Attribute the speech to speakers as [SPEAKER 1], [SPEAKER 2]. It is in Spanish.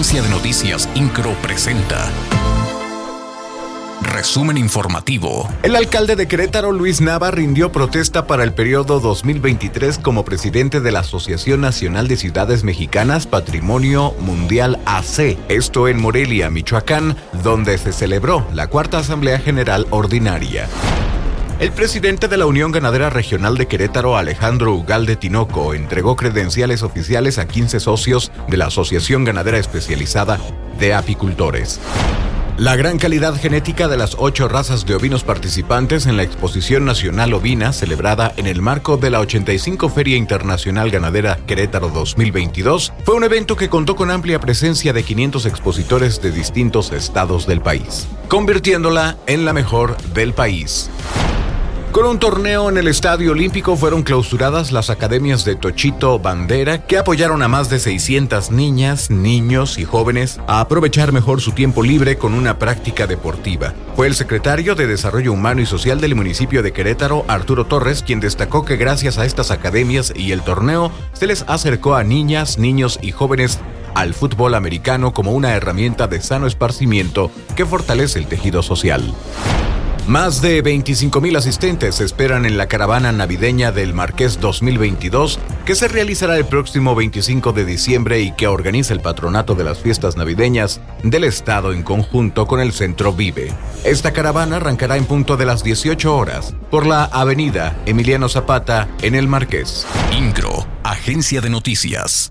[SPEAKER 1] Agencia de Noticias Incro presenta. Resumen informativo.
[SPEAKER 2] El alcalde de Querétaro, Luis Nava, rindió protesta para el periodo 2023 como presidente de la Asociación Nacional de Ciudades Mexicanas Patrimonio Mundial AC. Esto en Morelia, Michoacán, donde se celebró la cuarta Asamblea General Ordinaria. El presidente de la Unión Ganadera Regional de Querétaro, Alejandro Ugalde Tinoco, entregó credenciales oficiales a 15 socios de la Asociación Ganadera Especializada de Apicultores. La gran calidad genética de las ocho razas de ovinos participantes en la Exposición Nacional Ovina, celebrada en el marco de la 85 Feria Internacional Ganadera Querétaro 2022, fue un evento que contó con amplia presencia de 500 expositores de distintos estados del país, convirtiéndola en la mejor del país. Con un torneo en el Estadio Olímpico fueron clausuradas las academias de Tochito Bandera, que apoyaron a más de 600 niñas, niños y jóvenes a aprovechar mejor su tiempo libre con una práctica deportiva. Fue el secretario de Desarrollo Humano y Social del municipio de Querétaro, Arturo Torres, quien destacó que gracias a estas academias y el torneo se les acercó a niñas, niños y jóvenes al fútbol americano como una herramienta de sano esparcimiento que fortalece el tejido social. Más de 25.000 asistentes se esperan en la caravana navideña del Marqués 2022, que se realizará el próximo 25 de diciembre y que organiza el patronato de las fiestas navideñas del Estado en conjunto con el Centro Vive. Esta caravana arrancará en punto de las 18 horas por la avenida Emiliano Zapata en el Marqués.
[SPEAKER 1] Incro, Agencia de Noticias.